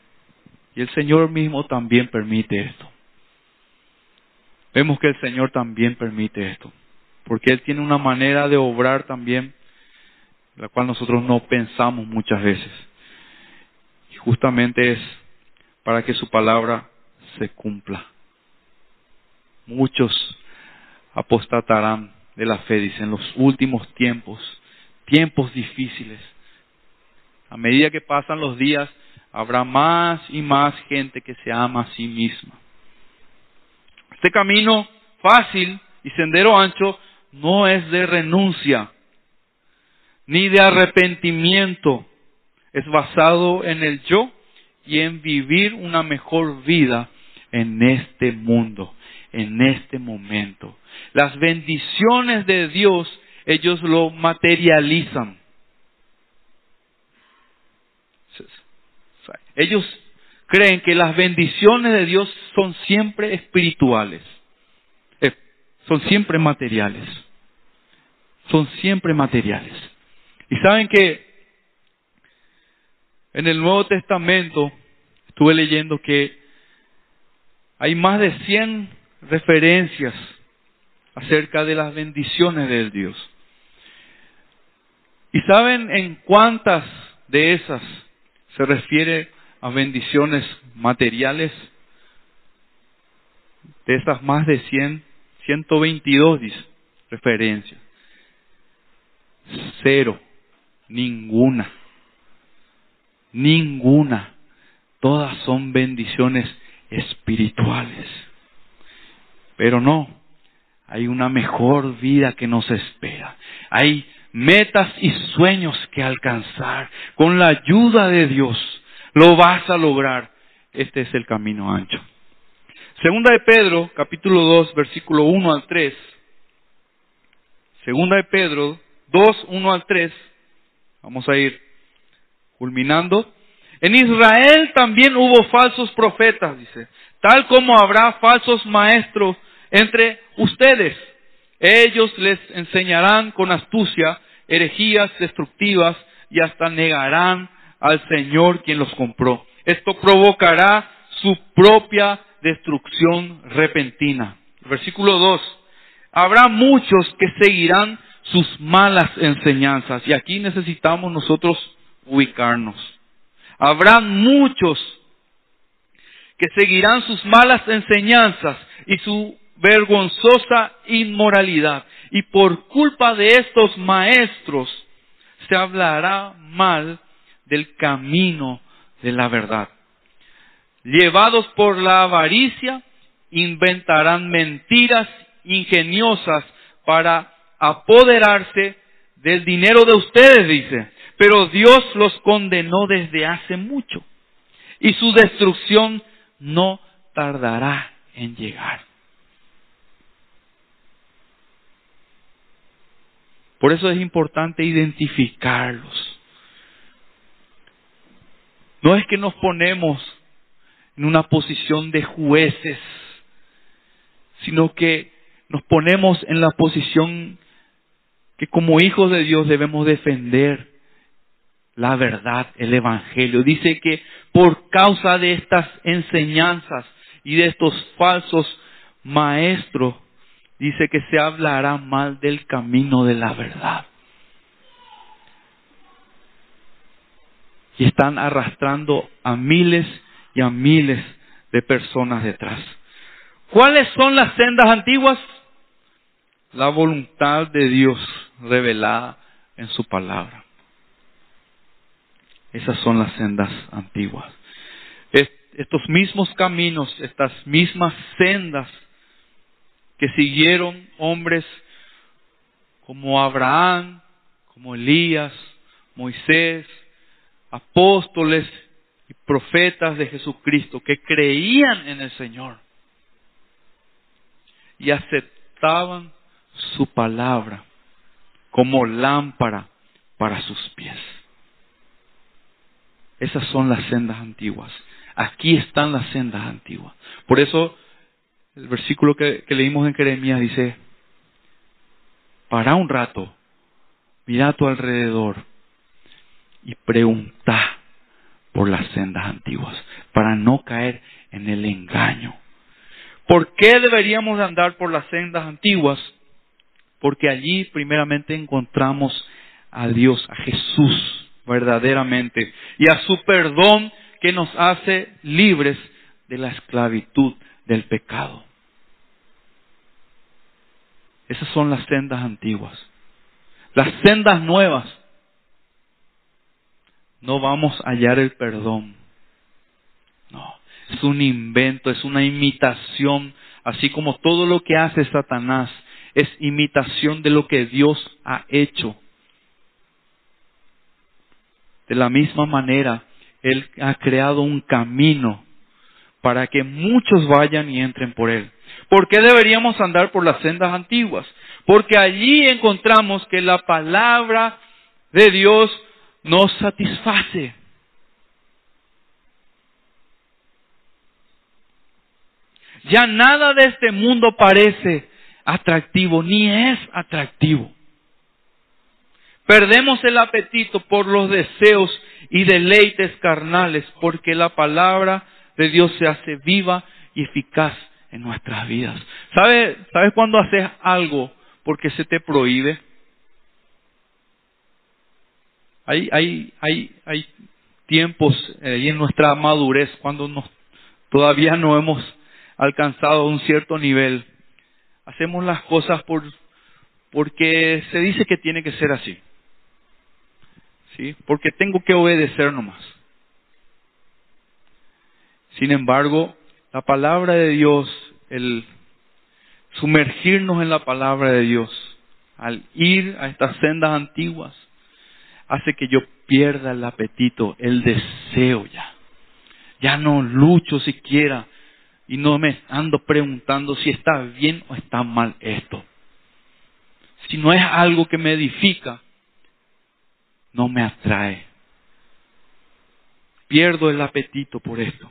Y el Señor mismo también permite esto. Vemos que el Señor también permite esto, porque Él tiene una manera de obrar también, la cual nosotros no pensamos muchas veces. Y justamente es para que su palabra se cumpla. Muchos apostatarán de la fe, dice, en los últimos tiempos, tiempos difíciles. A medida que pasan los días, habrá más y más gente que se ama a sí misma. Este camino fácil y sendero ancho no es de renuncia ni de arrepentimiento, es basado en el yo y en vivir una mejor vida en este mundo, en este momento. Las bendiciones de Dios, ellos lo materializan. Ellos creen que las bendiciones de Dios son siempre espirituales, eh, son siempre materiales, son siempre materiales. Y saben que en el Nuevo Testamento estuve leyendo que hay más de 100 referencias acerca de las bendiciones de Dios. ¿Y saben en cuántas de esas se refiere a bendiciones materiales? De esas más de 100, 122 dice, referencias. Cero, ninguna, ninguna. Todas son bendiciones espirituales. Pero no, hay una mejor vida que nos espera. Hay metas y sueños que alcanzar. Con la ayuda de Dios lo vas a lograr. Este es el camino ancho. Segunda de Pedro, capítulo 2, versículo 1 al 3. Segunda de Pedro 2, 1 al 3. Vamos a ir culminando. En Israel también hubo falsos profetas, dice, tal como habrá falsos maestros entre ustedes. Ellos les enseñarán con astucia herejías destructivas y hasta negarán al Señor quien los compró. Esto provocará su propia destrucción repentina. Versículo 2. Habrá muchos que seguirán sus malas enseñanzas. Y aquí necesitamos nosotros ubicarnos. Habrá muchos que seguirán sus malas enseñanzas y su vergonzosa inmoralidad. Y por culpa de estos maestros se hablará mal del camino de la verdad. Llevados por la avaricia, inventarán mentiras ingeniosas para apoderarse del dinero de ustedes, dice. Pero Dios los condenó desde hace mucho y su destrucción no tardará en llegar. Por eso es importante identificarlos. No es que nos ponemos en una posición de jueces, sino que nos ponemos en la posición que como hijos de Dios debemos defender la verdad, el Evangelio. Dice que por causa de estas enseñanzas y de estos falsos maestros, dice que se hablará mal del camino de la verdad. Y están arrastrando a miles y a miles de personas detrás. ¿Cuáles son las sendas antiguas? La voluntad de Dios revelada en su palabra. Esas son las sendas antiguas. estos mismos caminos, estas mismas sendas que siguieron hombres como Abraham, como Elías, Moisés, apóstoles y profetas de Jesucristo que creían en el Señor y aceptaban su palabra como lámpara para sus pies. Esas son las sendas antiguas. Aquí están las sendas antiguas. Por eso el versículo que, leímos en Jeremías dice, para un rato, mira a tu alrededor y pregunta por las sendas antiguas, para no caer en el engaño. ¿Por qué deberíamos andar por las sendas antiguas? Porque allí primeramente encontramos a Dios, a Jesús verdaderamente, y a su perdón que nos hace libres de la esclavitud del pecado. Esas son las sendas antiguas. Las sendas nuevas. No vamos a hallar el perdón. No, es un invento, es una imitación, así como todo lo que hace Satanás es imitación de lo que Dios ha hecho. De la misma manera, Él ha creado un camino para que muchos vayan y entren por Él. ¿Por qué deberíamos andar por las sendas antiguas? Porque allí encontramos que la palabra de Dios nos satisface. Ya nada de este mundo parece atractivo, ni es atractivo. Perdemos el apetito por los deseos y deleites carnales porque la palabra de Dios se hace viva y eficaz en nuestras vidas. ¿Sabes sabe cuándo haces algo porque se te prohíbe? Hay, hay, hay, hay tiempos eh, en nuestra madurez cuando nos, todavía no hemos alcanzado un cierto nivel. Hacemos las cosas por, porque se dice que tiene que ser así. ¿sí? Porque tengo que obedecer nomás. Sin embargo, la palabra de Dios, el sumergirnos en la palabra de Dios, al ir a estas sendas antiguas, hace que yo pierda el apetito, el deseo ya. Ya no lucho siquiera y no me ando preguntando si está bien o está mal esto. Si no es algo que me edifica, no me atrae. Pierdo el apetito por esto.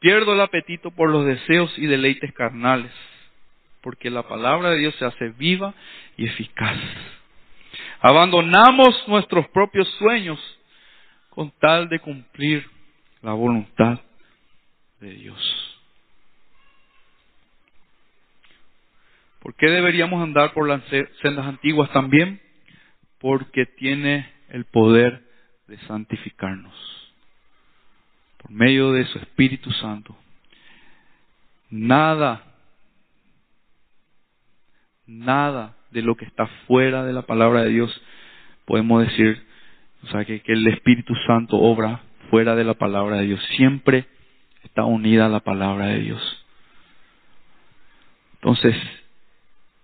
Pierdo el apetito por los deseos y deleites carnales, porque la palabra de Dios se hace viva y eficaz. Abandonamos nuestros propios sueños con tal de cumplir la voluntad de Dios. ¿Por qué deberíamos andar por las sendas antiguas también? Porque tiene el poder de santificarnos. Por medio de su Espíritu Santo. Nada, nada de lo que está fuera de la palabra de Dios podemos decir, o sea, que, el Espíritu Santo obra fuera de la palabra de Dios. Siempre está unida a la palabra de Dios. Entonces,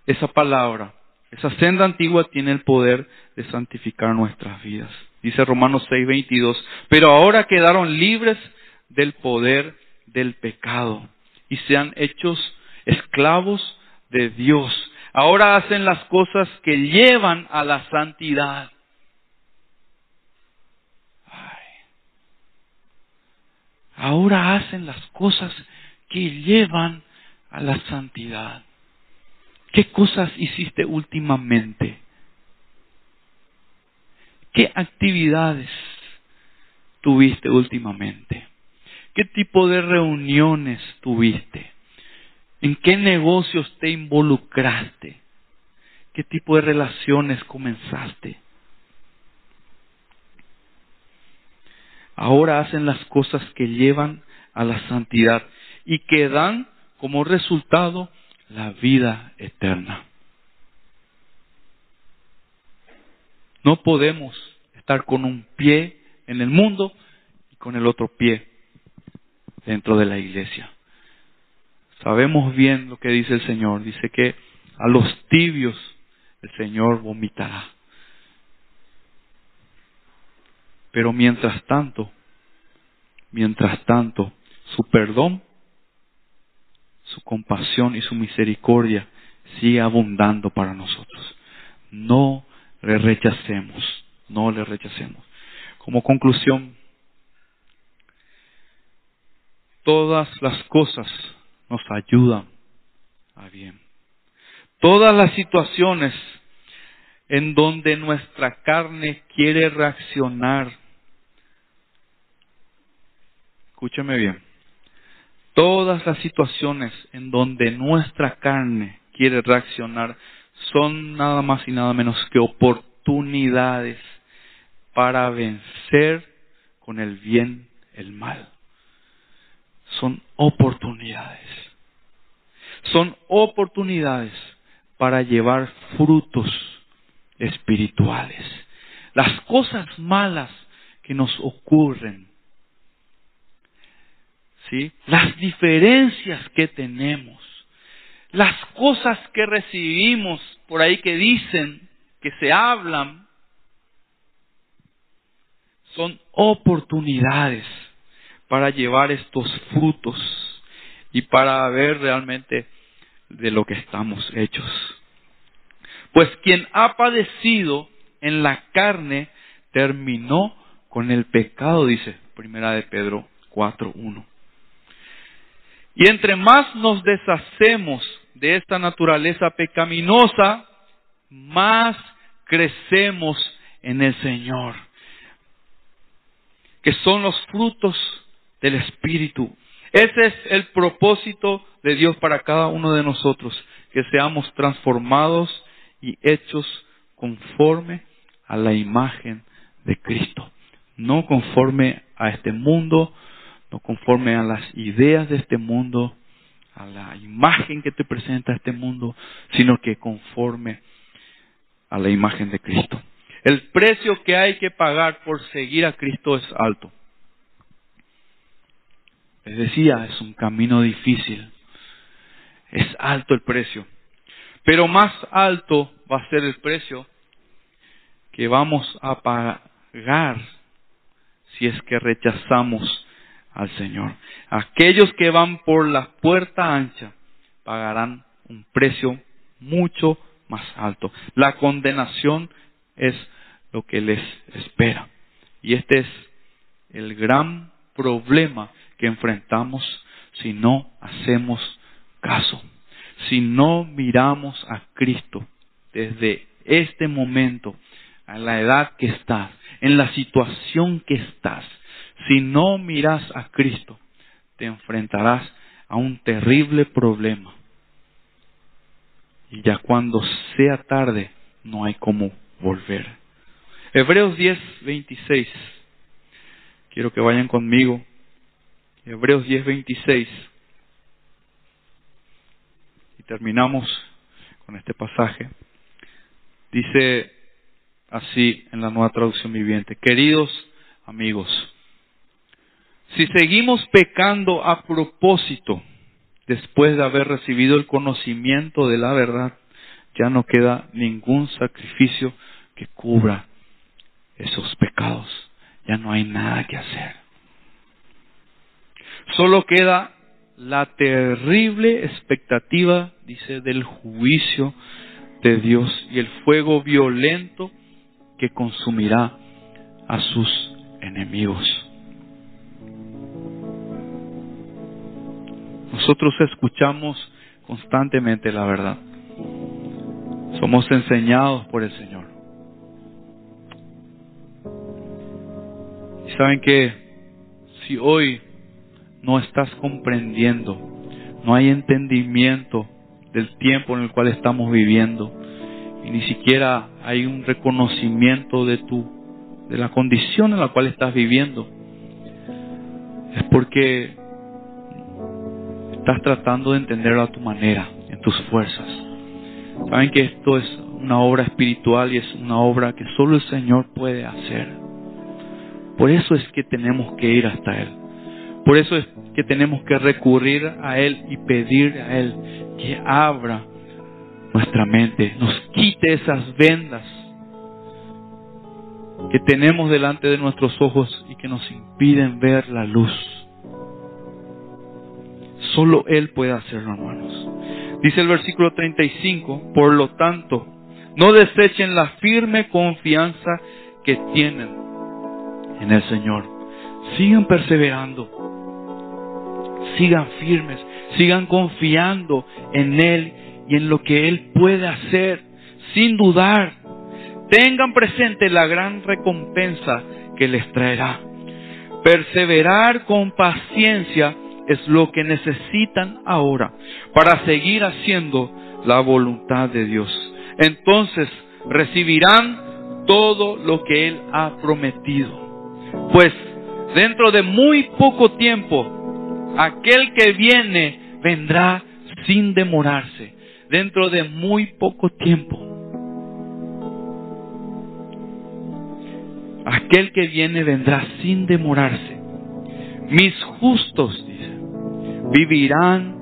esa palabra, esa senda antigua tiene el poder de santificar nuestras vidas. Dice Romanos 6:22, pero ahora quedaron libres del poder del pecado y se han hechos esclavos de Dios. Ahora hacen las cosas que llevan a la santidad. Ahora hacen las cosas que llevan a la santidad. ¿Qué cosas hiciste últimamente? ¿Qué actividades tuviste últimamente? ¿Qué tipo de reuniones tuviste? ¿En qué negocios te involucraste? ¿Qué tipo de relaciones comenzaste? Ahora hacen las cosas que llevan a la santidad y que dan como resultado la vida eterna. No podemos estar con un pie en el mundo y con el otro pie dentro de la iglesia. Sabemos bien lo que dice el Señor. Dice que a los tibios el Señor vomitará. Pero mientras tanto, mientras tanto, su perdón, su compasión y su misericordia sigue abundando para nosotros. No le rechacemos, no le rechacemos. Como conclusión, todas las cosas nos ayudan a bien. Todas las situaciones en donde nuestra carne quiere reaccionar, escúchame bien, todas las situaciones en donde nuestra carne quiere reaccionar son nada más y nada menos que oportunidades para vencer con el bien el mal. Son oportunidades. Son oportunidades para llevar frutos espirituales. Las cosas malas que nos ocurren, ¿sí? Las diferencias que tenemos, las cosas que recibimos por ahí que dicen, que se hablan, son oportunidades para llevar estos frutos y para ver realmente de lo que estamos hechos. Pues quien ha padecido en la carne terminó con el pecado, dice Primera de Pedro 4.1. Y entre más nos deshacemos de esta naturaleza pecaminosa, más crecemos en el Señor, que son los frutos del Espíritu. Ese es el propósito de Dios para cada uno de nosotros, que seamos transformados y hechos conforme a la imagen de Cristo, no conforme a este mundo, no conforme a las ideas de este mundo, a la imagen que te presenta este mundo, sino que conforme a la imagen de Cristo. El precio que hay que pagar por seguir a Cristo es alto. Les decía, es un camino difícil. Es alto el precio. Pero más alto va a ser el precio que vamos a pagar si es que rechazamos al Señor. Aquellos que van por la puerta ancha pagarán un precio mucho más alto. La condenación es lo que les espera. Y este es el gran problema que enfrentamos si no hacemos caso. Si no miramos a Cristo desde este momento, a la edad que estás, en la situación que estás, si no miras a Cristo, te enfrentarás a un terrible problema. Y ya cuando sea tarde, no hay cómo volver. Hebreos 10, 26. Quiero que vayan conmigo. Hebreos 10, 26. Y terminamos con este pasaje. Dice así en la nueva traducción viviente. Queridos amigos, si seguimos pecando a propósito, después de haber recibido el conocimiento de la verdad, ya no queda ningún sacrificio que cubra esos pecados. Ya no hay nada que hacer. Solo queda la terrible expectativa, dice, del juicio de Dios y el fuego violento que consumirá a sus enemigos. Nosotros escuchamos constantemente la verdad. Somos enseñados por el Señor. Y saben que si hoy no estás comprendiendo, no hay entendimiento del tiempo en el cual estamos viviendo y ni siquiera hay un reconocimiento de tu de la condición en la cual estás viviendo es porque estás tratando de entenderlo a tu manera, en tus fuerzas. Saben que esto es una obra espiritual y es una obra que solo el Señor puede hacer. Por eso es que tenemos que ir hasta Él. Por eso es que tenemos que recurrir a Él y pedir a Él que abra nuestra mente, nos quite esas vendas que tenemos delante de nuestros ojos y que nos impiden ver la luz. Solo Él puede hacerlo, hermanos. Dice el versículo 35, por lo tanto, no desechen la firme confianza que tienen en el Señor. Sigan perseverando, sigan firmes, sigan confiando en Él y en lo que Él puede hacer, sin dudar. Tengan presente la gran recompensa que les traerá. Perseverar con paciencia es lo que necesitan ahora para seguir haciendo la voluntad de Dios. Entonces recibirán todo lo que Él ha prometido. Pues dentro de muy poco tiempo, aquel que viene vendrá sin demorarse. Dentro de muy poco tiempo. Aquel que viene vendrá sin demorarse. Mis justos, vivirán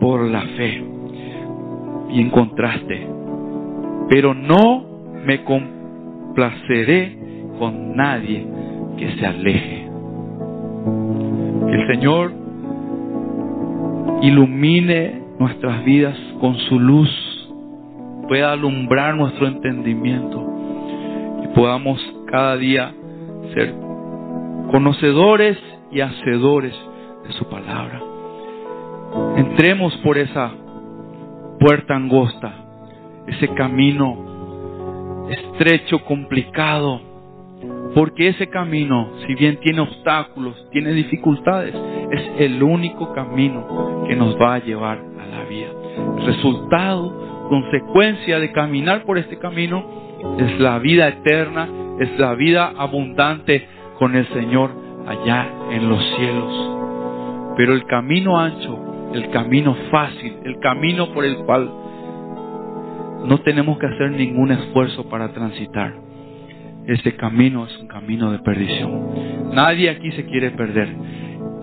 por la fe. Y en contraste, pero no me complaceré con nadie que se aleje. El Señor ilumine nuestras vidas con su luz, pueda alumbrar nuestro entendimiento y podamos cada día ser conocedores y hacedores de su palabra. Entremos por esa puerta angosta, ese camino estrecho, complicado, porque ese camino, si bien tiene obstáculos, tiene dificultades, es el único camino que nos va a llevar a la vida. resultado, consecuencia de caminar por este camino, es la vida eterna, es la vida abundante con el Señor allá en los cielos. Pero el camino ancho el camino fácil, el camino por el cual no tenemos que hacer ningún esfuerzo para transitar. Ese camino es un camino de perdición. Nadie aquí se quiere perder.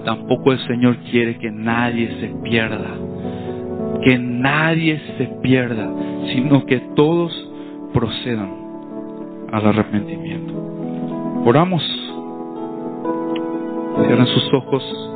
Tampoco el Señor quiere que nadie se pierda. Que nadie se pierda, sino que todos procedan al arrepentimiento. Oramos. Cierren sus ojos.